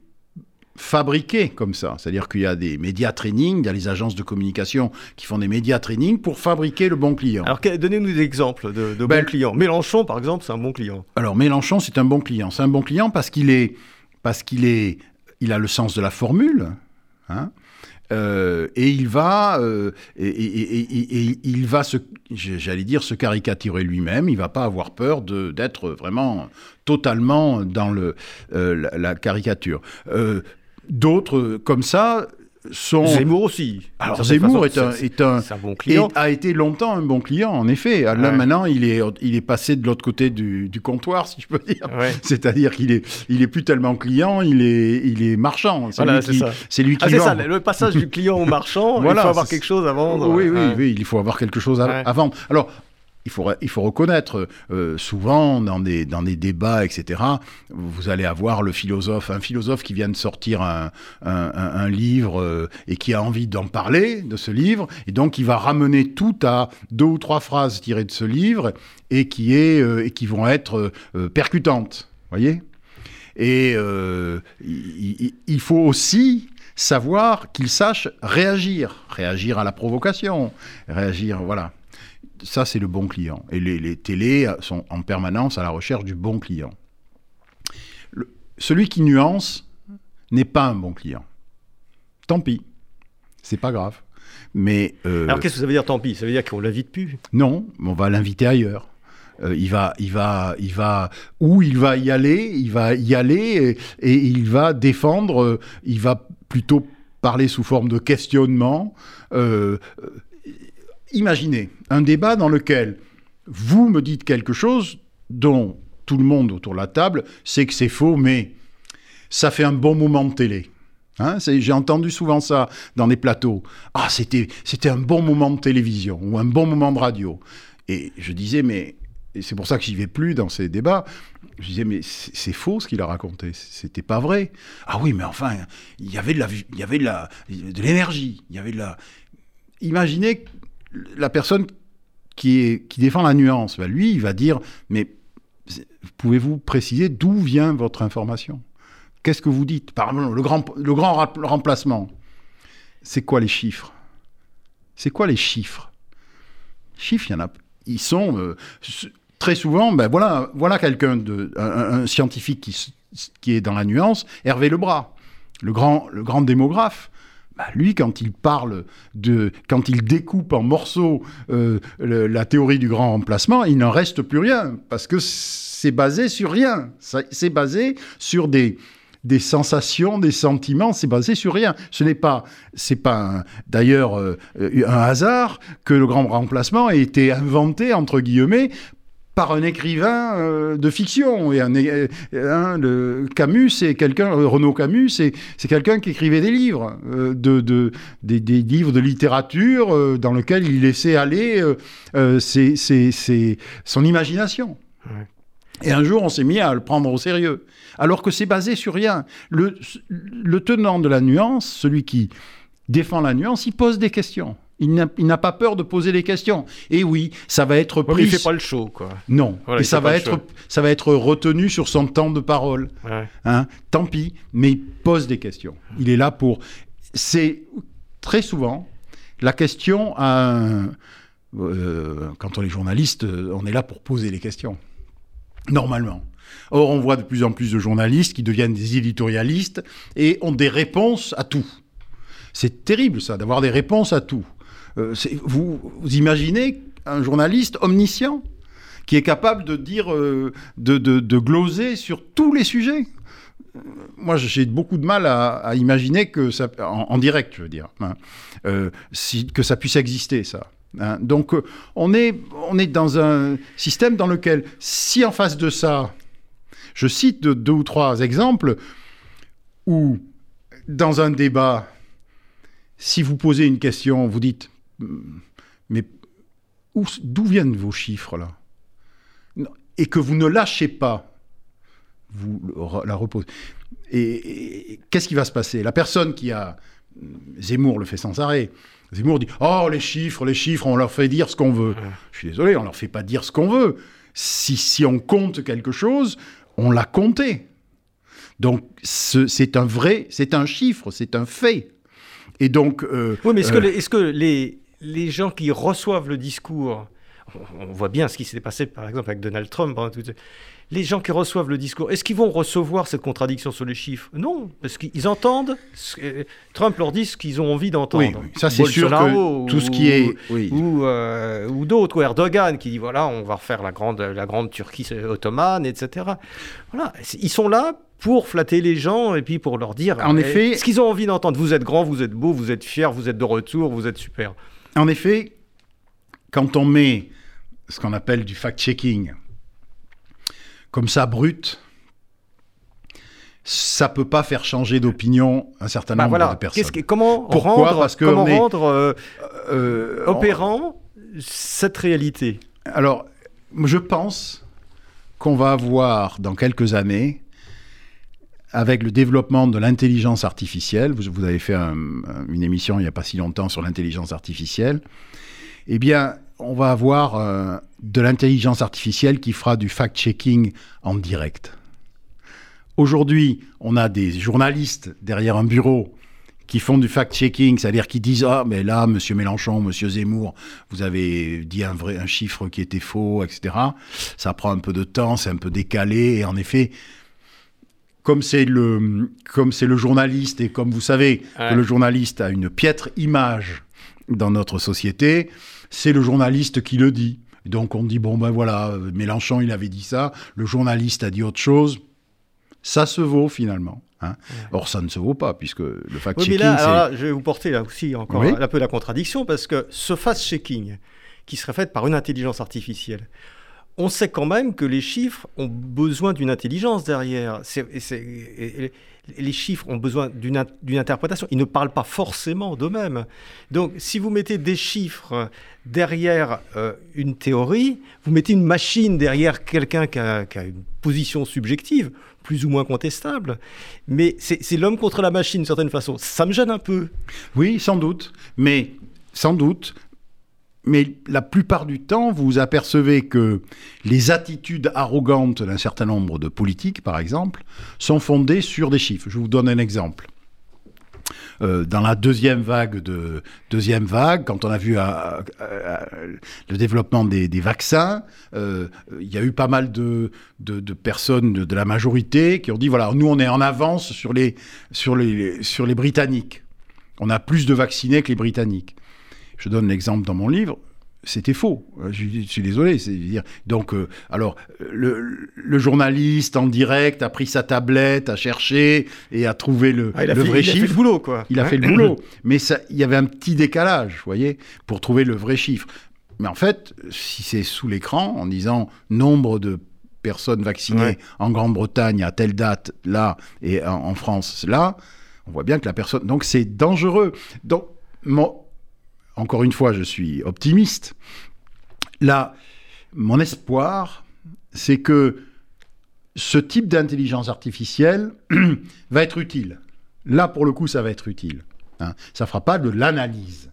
Speaker 2: fabriqué comme ça. C'est-à-dire qu'il y a des médias training, il y a les agences de communication qui font des médias training pour fabriquer le bon client.
Speaker 1: Alors donnez-nous des exemples de, bons ben, clients. Mélenchon, par exemple, c'est un bon client.
Speaker 2: Alors Mélenchon, c'est un bon client. C'est un bon client parce qu'il est, parce qu'il est, il a le sens de la formule. Hein euh, et il va, euh, il va se, j'allais dire, se caricaturer lui-même. Il va pas avoir peur d'être vraiment totalement dans euh, la, caricature. D'autres, comme ça, sont...
Speaker 1: Zemmour aussi.
Speaker 2: Alors Zemmour est, un, est, un, bon client. a été longtemps un bon client, en effet. Là, maintenant, il est, il est passé de l'autre côté du, du, comptoir, si je peux dire. C'est-à-dire qu'il est, il est plus tellement client, il est, il est marchand. C'est lui, qui, c'est lui qui ah,
Speaker 1: vend. Ça, le passage du client au marchand, il faut avoir quelque chose à vendre.
Speaker 2: Oui, oui, oui, il faut avoir quelque chose à, à vendre. Alors, il faut, il faut reconnaître, euh, souvent dans des, dans des débats, etc., vous allez avoir le philosophe, un philosophe qui vient de sortir un, un, livre euh, et qui a envie d'en parler, de ce livre, et donc il va ramener tout à deux ou trois phrases tirées de ce livre et qui, est, euh, et qui vont être percutantes. voyez? Et il, il faut aussi savoir qu'il sache réagir, réagir à la provocation, réagir, voilà ça, c'est le bon client. Et les, télés sont en permanence à la recherche du bon client. celui qui nuance n'est pas un bon client. Tant pis, c'est pas grave. Mais
Speaker 1: euh, alors qu'est-ce que ça veut dire tant pis? Ça veut dire qu'on l'invite plus?
Speaker 2: Non, on va l'inviter ailleurs. Euh, il va, il va, il va, où il va y aller, il va y aller et, il va défendre. Euh, il va plutôt parler sous forme de questionnement imaginez un débat dans lequel vous me dites quelque chose dont tout le monde autour de la table sait que c'est faux, mais ça fait un bon moment de télé. Hein, j'ai entendu souvent ça dans des plateaux. Ah, c'était, un bon moment de télévision ou un bon moment de radio. Et je disais, mais c'est pour ça que j'y vais plus dans ces débats. Je disais, mais c'est faux ce qu'il a raconté. C'était pas vrai. Ah oui, mais enfin, il y avait de la, il y avait de l'énergie. Il y avait de la. Imaginez la personne qui, défend la nuance, bah, lui, il va dire, mais pouvez-vous préciser d'où vient votre information? Qu'est-ce que vous dites? Par le grand, remplacement, c'est quoi les chiffres? C'est quoi les chiffres? Chiffres, il y en a. Ils sont euh, très souvent, ben voilà, quelqu'un un, scientifique qui, est dans la nuance, Hervé Lebras, le grand démographe. Bah, lui, quand il parle de, quand il découpe en morceaux euh, la théorie du grand remplacement, il n'en reste plus rien parce que c'est basé sur rien. C'est basé sur des, sensations, des sentiments, c'est basé sur rien. Ce n'est pas d'ailleurs euh, un hasard que le grand remplacement ait été inventé entre guillemets par un écrivain euh, de fiction. Et un, le Camus, c'est quelqu'un, euh, Renaud Camus, c'est, quelqu'un qui écrivait des livres, euh, de, de des, livres de littérature dans lesquels il laissait aller c'est, son imagination. Et un jour, on s'est mis à le prendre au sérieux, alors que c'est basé sur rien. Le, le tenant de la nuance, celui qui défend la nuance, il pose des questions. Il n'a pas peur de poser des questions. Et oui, ça va être pris.
Speaker 1: il fait pas le show, quoi.
Speaker 2: Non. et ça va être, ça va être retenu sur son temps de parole. Hein Tant pis, mais il pose des questions. Il est là pour. C'est très souvent la question à euh, quand on est journaliste, on est là pour poser les questions. Normalement. Or, on voit de plus en plus de journalistes qui deviennent des éditorialistes et ont des réponses à tout. C'est terrible ça, d'avoir des réponses à tout. Euh, vous, imaginez un journaliste omniscient qui est capable de dire, euh, de, gloser sur tous les sujets? Euh, moi, j'ai beaucoup de mal à, imaginer que ça, en, direct, je veux dire, hein, que ça puisse exister, ça. Hein. Donc, on est, on est dans un système dans lequel, si en face de ça, je cite deux ou trois exemples où, dans un débat, si vous posez une question, vous dites mais d'où viennent vos chiffres là? Et que vous ne lâchez pas, vous la reposez. Et, qu'est-ce qui va se passer? La personne qui a Zemmour le fait sans arrêt. Zemmour dit Oh, les chiffres, les chiffres, on leur fait dire ce qu'on veut. Je suis désolé, on leur fait pas dire ce qu'on veut. Si, si on compte quelque chose, on l'a compté. Donc c'est un vrai, c'est un chiffre, c'est un fait. Et donc.
Speaker 1: Euh, oui, mais est-ce que, euh, est-ce que les, les gens qui reçoivent le discours, on, voit bien ce qui s'est passé par exemple avec Donald Trump, hein, les gens qui reçoivent le discours, est-ce qu'ils vont recevoir cette contradiction sur les chiffres? Non, parce qu'ils entendent, Trump leur dit ce qu'ils ont envie d'entendre.
Speaker 2: Oui, ça c'est sûr que tout ce qui est...
Speaker 1: Ou, euh, ou d'autres, ou Erdogan qui dit voilà, on va refaire la grande, la grande Turquie ottomane, etc. Voilà, ils sont là pour flatter les gens et puis pour leur dire
Speaker 2: en effet,
Speaker 1: ce qu'ils ont envie d'entendre. Vous êtes grand, vous êtes beau, vous êtes fier, vous êtes de retour, vous êtes super.
Speaker 2: En effet, quand on met ce qu'on appelle du fact-checking comme ça brut, ça peut pas faire changer d'opinion un certain bah nombre de personnes.
Speaker 1: comment rendre, Parce que comment rendre euh, euh, opérant cette réalité?
Speaker 2: Alors, je pense qu'on va avoir dans quelques années, avec le développement de l'intelligence artificielle, vous, avez fait une émission il n'y a pas si longtemps sur l'intelligence artificielle, eh bien, on va avoir euh, de l'intelligence artificielle qui fera du fact-checking en direct. Aujourd'hui, on a des journalistes derrière un bureau qui font du fact-checking, c'est-à-dire qui disent ah mais là Monsieur Mélenchon, Monsieur Zemmour, vous avez dit un vrai un chiffre qui était faux, etc. Ça prend un peu de temps, c'est un peu décalé et en effet, comme c'est le comme c'est le journaliste et comme vous savez que le journaliste a une piètre image dans notre société, c'est le journaliste qui le dit. Donc on dit, bon ben voilà, Mélenchon il avait dit ça, le journaliste a dit autre chose. Ça se vaut finalement. Hein. Or, ça ne se vaut pas, puisque le fact-checking.
Speaker 1: Oui, je vais vous porter là aussi encore un peu la contradiction, parce que ce fact-checking, qui serait fait par une intelligence artificielle, on sait quand même que les chiffres ont besoin d'une intelligence derrière. les chiffres ont besoin d'une interprétation. Ils ne parlent pas forcément d'eux-mêmes. Donc, si vous mettez des chiffres derrière euh, une théorie, vous mettez une machine derrière quelqu'un qui, qui a, une position subjective, plus ou moins contestable. Mais c'est l'homme contre la machine, d'une certaine façon. Ça me gêne un peu.
Speaker 2: Oui, sans doute. Mais sans doute, mais la plupart du temps, vous apercevez que les attitudes arrogantes d'un certain nombre de politiques, par exemple, sont fondées sur des chiffres. Je vous donne un exemple. Euh, dans la deuxième vague quand on a vu euh, euh, le développement des, vaccins, il y a eu pas mal de, personnes de, la majorité qui ont dit voilà, nous on est en avance sur les Britanniques. On a plus de vaccinés que les Britanniques. Je donne l'exemple dans mon livre c'était faux. Je, suis désolé. Dire. Donc, euh, alors, le, journaliste en direct a pris sa tablette, a cherché et a trouvé le,
Speaker 1: ah,
Speaker 2: le vrai
Speaker 1: chiffre.
Speaker 2: Il a
Speaker 1: fait le boulot, quoi.
Speaker 2: Il a fait le boulot. Mais il y avait un petit décalage, vous voyez, pour trouver le vrai chiffre. Mais en fait, si c'est sous l'écran, en disant nombre de personnes vaccinées en Grande-Bretagne à telle date, là, et en, en France, là, on voit bien que la personne. Donc, c'est dangereux. Donc, mon, encore une fois, je suis optimiste. Là, mon espoir, c'est que ce type d'intelligence artificielle va être utile. Là, pour le coup, ça va être utile. Hein. Ça ne fera pas de l'analyse.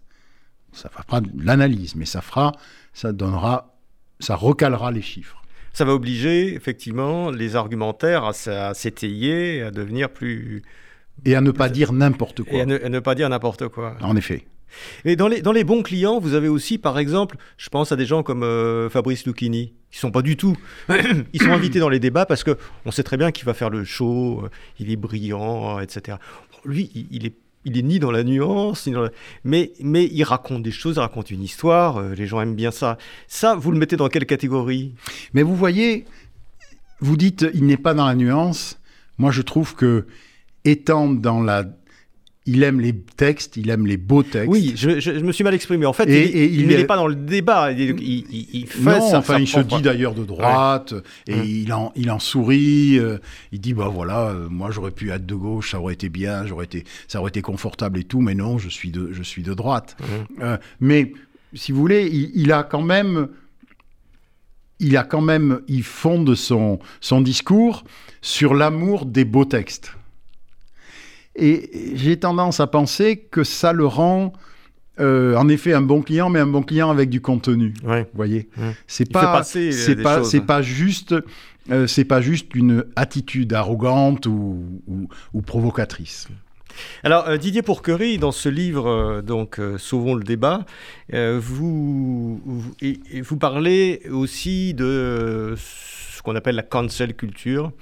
Speaker 2: Ça fera pas de l'analyse, mais ça fera, ça donnera, ça recalera les chiffres.
Speaker 1: Ça va obliger, effectivement, les argumentaires à, s'étayer, à devenir plus...
Speaker 2: Et à ne pas dire n'importe quoi.
Speaker 1: Et à ne, pas dire n'importe quoi.
Speaker 2: En effet.
Speaker 1: Et dans les, dans les bons clients, vous avez aussi, par exemple, je pense à des gens comme euh, Fabrice Lucchini, qui sont pas du tout. Ils sont invités dans les débats parce que on sait très bien qu'il va faire le show, euh, il est brillant, etc. Lui, il, est il est ni dans la nuance, mais, mais il raconte des choses, il raconte une histoire, euh, les gens aiment bien ça. Ça, vous le mettez dans quelle catégorie?
Speaker 2: Mais vous voyez, vous dites il n'est pas dans la nuance. Moi, je trouve que étant dans la il aime les textes, il aime les beaux textes.
Speaker 1: Oui, je, me suis mal exprimé. En fait, il, n'est pas dans le débat. Il, fait
Speaker 2: non, enfin, il se dit d'ailleurs de droite et il, en, il en sourit. Euh, il dit bah voilà, euh, moi j'aurais pu être de gauche, ça aurait été bien, j'aurais été, ça aurait été confortable et tout, mais non, je suis de, je suis de droite. Euh, mais si vous voulez, il, a quand même, il a quand même, il fonde son son discours sur l'amour des beaux textes. Et j'ai tendance à penser que ça le rend euh, en effet un bon client, mais un bon client avec du contenu. Vous voyez, c'est pas, c'est pas, c'est pas juste, euh, c'est pas juste une attitude arrogante ou, ou, provocatrice.
Speaker 1: Alors euh, Didier Pourquerie, dans ce livre donc Sauvons le débat, vous, vous, vous parlez aussi de ce qu'on appelle la cancel culture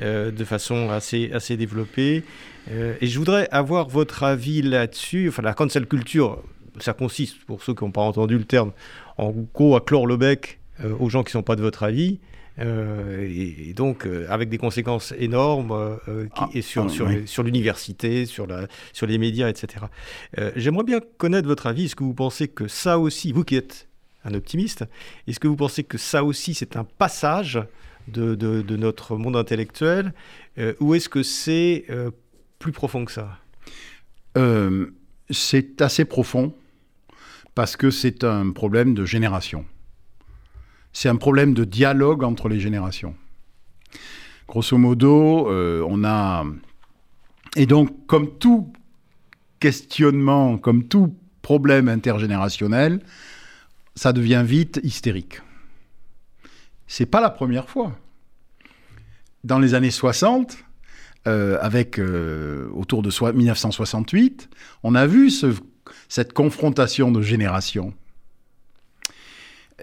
Speaker 1: de façon assez assez développée. Euh, et je voudrais avoir votre avis là-dessus. Enfin, la cancel culture, ça consiste, pour ceux qui n'ont pas entendu le terme, en gros à clore le bec euh, aux gens qui ne sont pas de votre avis. Euh, et, donc avec des conséquences énormes qui, ah, et sur, ah, sur, sur l'université, sur, la, sur les médias, etc. J'aimerais bien connaître votre avis. Est-ce que vous pensez que ça aussi, vous qui êtes un optimiste, est-ce que vous pensez que ça aussi c'est un passage de, de, de, notre monde intellectuel ou est-ce que c'est plus profond que ça
Speaker 2: euh, C'est assez profond parce que c'est un problème de génération. C'est un problème de dialogue entre les générations. Grosso modo, euh, on a... Et donc, comme tout questionnement, comme tout problème intergénérationnel, ça devient vite hystérique. C'est pas la première fois. Dans les années 60, euh, avec euh, autour de 1968, on a vu cette confrontation de générations.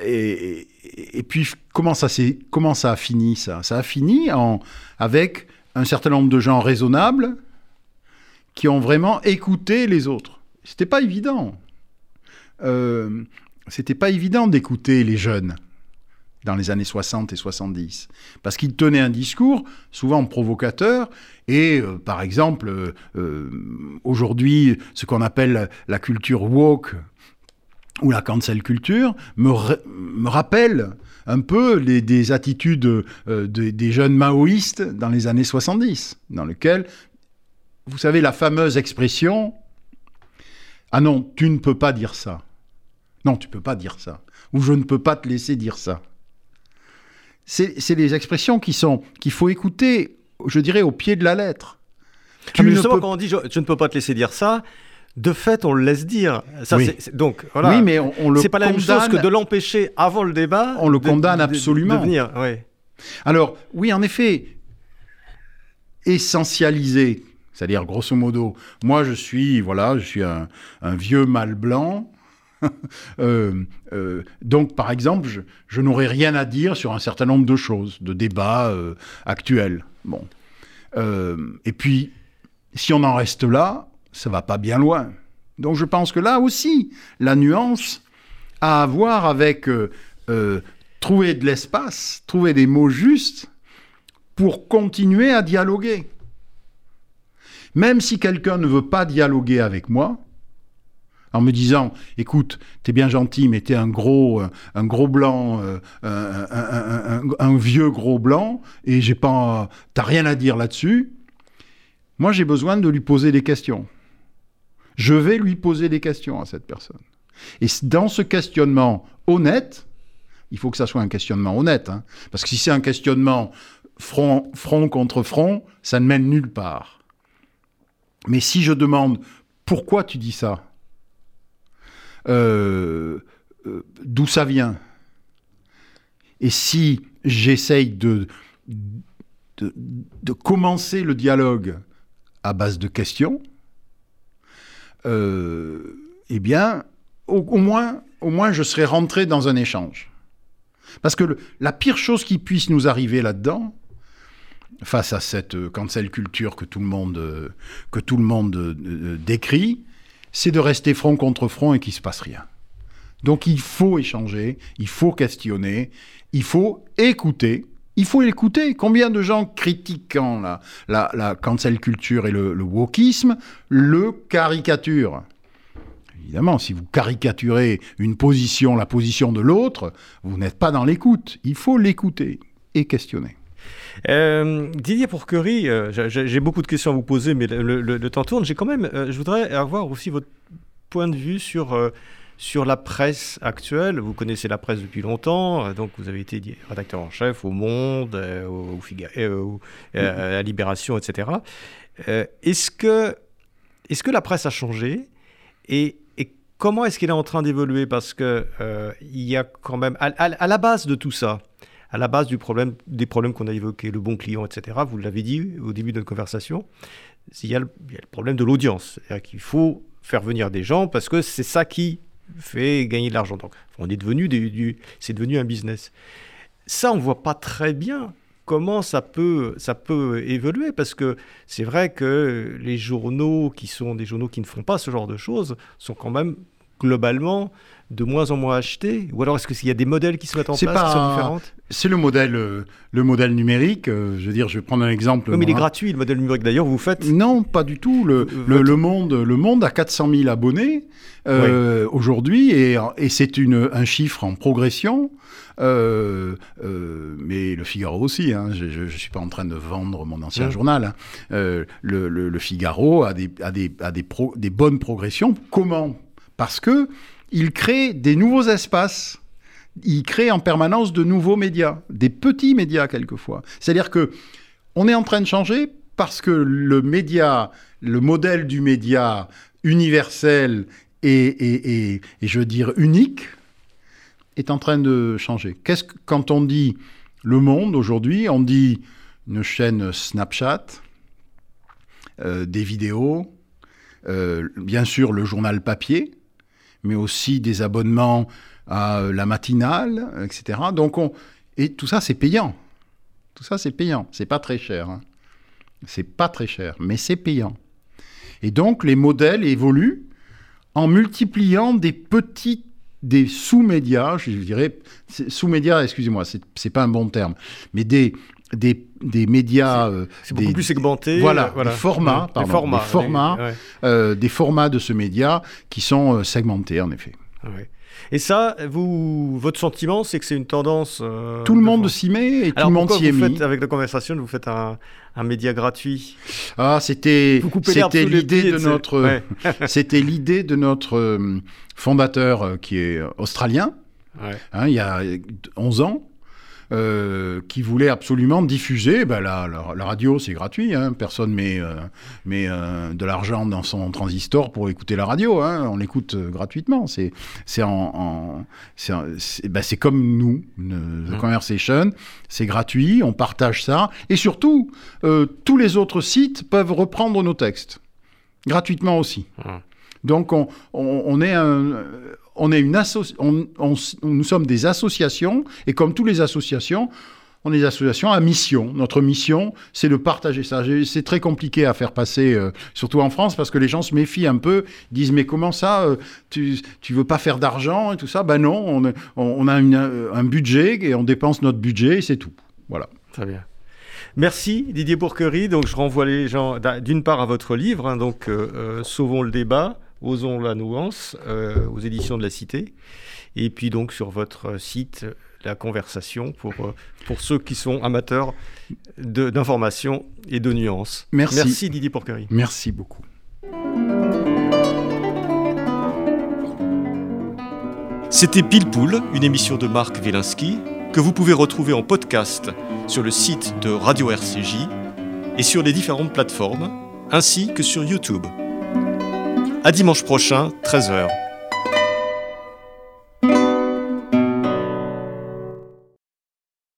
Speaker 2: Et, puis, comment ça, comment ça a fini, ça? Ça a fini en, avec un certain nombre de gens raisonnables qui ont vraiment écouté les autres. C'était pas évident. Euh, c'était pas évident d'écouter les jeunes dans les années 60 et 70. Parce qu'il tenait un discours souvent provocateur et, euh, par exemple, euh, euh, aujourd'hui, ce qu'on appelle la culture woke ou la cancel culture me, rappelle un peu des attitudes des jeunes maoïstes dans les années 70, dans lequel, vous savez, la fameuse expression Ah non, tu ne peux pas dire ça. Non, tu peux pas dire ça. Ou je ne peux pas te laisser dire ça c'est des expressions qui sont qu'il faut écouter, je dirais, au pied de la lettre.
Speaker 1: Tu ah, justement, quand on dit je, ne peux pas te laisser dire ça, de fait, on le laisse dire. Ça,
Speaker 2: oui.
Speaker 1: donc, voilà.
Speaker 2: Oui, mais on, le
Speaker 1: C'est pas la même chose que de l'empêcher avant le débat.
Speaker 2: On le condamne absolument.
Speaker 1: De, venir, oui.
Speaker 2: Alors, oui, en effet, essentialiser, c'est-à-dire grosso modo, moi je suis, voilà, je suis un, un vieux mâle blanc Euh, euh, donc, par exemple, je, n'aurais rien à dire sur un certain nombre de choses, de débats euh, actuels. Bon. et puis, si on en reste là, ça va pas bien loin. Donc, je pense que là aussi, la nuance a à voir avec trouver de l'espace, trouver des mots justes pour continuer à dialoguer. Même si quelqu'un ne veut pas dialoguer avec moi, en me disant, écoute, t'es bien gentil, mais t'es un gros, euh, un gros blanc, euh, un, vieux gros blanc, et j'ai pas, t'as rien à dire là-dessus. Moi, j'ai besoin de lui poser des questions. Je vais lui poser des questions à cette personne. Et dans ce questionnement honnête, il faut que ça soit un questionnement honnête, hein, parce que si c'est un questionnement front contre front, ça ne mène nulle part. Mais si je demande pourquoi tu dis ça, euh, euh, d'où ça vient, et si j'essaye de, commencer le dialogue à base de questions, euh, eh bien, au, moins, je serai rentré dans un échange. Parce que la pire chose qui puisse nous arriver là-dedans, face à cette cancel culture que tout le que tout le monde décrit, c'est de rester front contre front et qu'il ne se passe rien. Donc il faut échanger, il faut questionner, il faut écouter. Il faut écouter. Combien de gens critiquant la, la, cancel culture et le, le wokisme le caricaturent? Évidemment, si vous caricaturez une position, la position de l'autre, vous n'êtes pas dans l'écoute. Il faut l'écouter et questionner.
Speaker 1: Euh, Didier Pourquerie, euh, j'ai beaucoup de questions à vous poser, mais le, temps tourne. J'ai quand même, euh, je voudrais avoir aussi votre point de vue sur sur la presse actuelle, vous connaissez la presse depuis longtemps, donc vous avez été rédacteur en chef au Monde, au, Figaro, euh, à Libération, etc. est-ce que, est que la presse a changé et, comment est-ce qu'elle est en train d'évoluer? Parce qu'il il y a quand même, à, la base de tout ça, à la base du problème, des problèmes qu'on a évoqués, le bon client, etc., vous l'avez dit au début de notre conversation, il y a le, problème de l'audience. Qu'il faut faire venir des gens parce que c'est ça qui fait gagner de l'argent. Donc, on est devenu c'est devenu un business. Ça, on voit pas très bien comment ça peut, ça peut évoluer parce que c'est vrai que les journaux qui sont des journaux qui ne font pas ce genre de choses sont quand même globalement de moins en moins achetés Ou alors est-ce qu'il y a des modèles qui se mettent en place qui sont différents
Speaker 2: C'est le modèle, euh, le modèle numérique. Euh, je veux dire, je vais prendre un exemple.
Speaker 1: mais il est gratuit, le modèle numérique d'ailleurs, vous faites
Speaker 2: Non, pas du tout. Le, euh, le, monde, le monde a 400 000 abonnés aujourd'hui et, et c'est un chiffre en progression. mais le Figaro aussi, hein. je ne suis pas en train de vendre mon ancien journal. Hein. le, le, Figaro a, des, a, des, a des, des bonnes progressions. Comment? Parce que il crée des nouveaux espaces. Il crée en permanence de nouveaux médias, des petits médias quelquefois. C'est-à-dire que on est en train de changer parce que le média, le modèle du média universel et, je veux dire unique, est en train de changer. Qu'est-ce que, quand on dit le monde aujourd'hui, on dit une chaîne Snapchat, euh, des vidéos, euh, bien sûr le journal papier, mais aussi des abonnements à la matinale, etc. Donc on... Et tout ça, c'est payant. Tout ça, c'est payant. C'est pas très cher. Hein. C'est pas très cher, mais c'est payant. Et donc, les modèles évoluent en multipliant des petits, des sous-médias, je dirais, sous-médias, excusez-moi, c'est pas un bon terme, mais des, des, des médias.
Speaker 1: C'est euh, beaucoup plus segmenté.
Speaker 2: Voilà, des formats, pardon, des formats, des formats, euh, des formats de ce média qui sont euh, segmentés, en effet.
Speaker 1: Et ça, vous, votre sentiment, c'est que c'est une tendance.
Speaker 2: tout le monde s'y met et tout le monde s'y est mis.
Speaker 1: avec la conversation, vous faites un, un média gratuit?
Speaker 2: Ah, c'était c'était l'idée de notre c'était l'idée de notre fondateur qui est australien. Hein, il y a 11 ans, euh, qui voulait absolument diffuser. Ben, la, la, radio, c'est gratuit. Hein. Personne met, euh, met euh, de l'argent dans son transistor pour écouter la radio. Hein. On l'écoute gratuitement. C'est c'est en, ben, c'est comme nous, The mmh. Conversation. C'est gratuit. On partage ça. Et surtout, tous les autres sites peuvent reprendre nos textes gratuitement aussi. Mmh. Donc on, on, on est un, on est une nous sommes des associations, et comme toutes les associations, on est des associations à mission. Notre mission, c'est de partager ça. C'est très compliqué à faire passer, euh, surtout en France, parce que les gens se méfient un peu, disent mais comment ça, euh, tu, tu veux pas faire d'argent et tout ça? Ben non, on, a un budget et on dépense notre budget et c'est tout. Voilà.
Speaker 1: Très bien. Merci Didier Bourquerie. Donc je renvoie les gens d'une part à votre livre, hein, donc euh, Sauvons le débat Osons la nuance euh, aux éditions de la Cité. Et puis donc sur votre site, la conversation pour, euh, pour ceux qui sont amateurs d'information et de nuances.
Speaker 2: Merci.
Speaker 1: Merci Didier Porquerie.
Speaker 2: Merci beaucoup.
Speaker 1: C'était Pile Poule, une émission de Marc Wielinski que vous pouvez retrouver en podcast sur le site de Radio RCJ et sur les différentes plateformes, ainsi que sur YouTube. À dimanche prochain, 13h.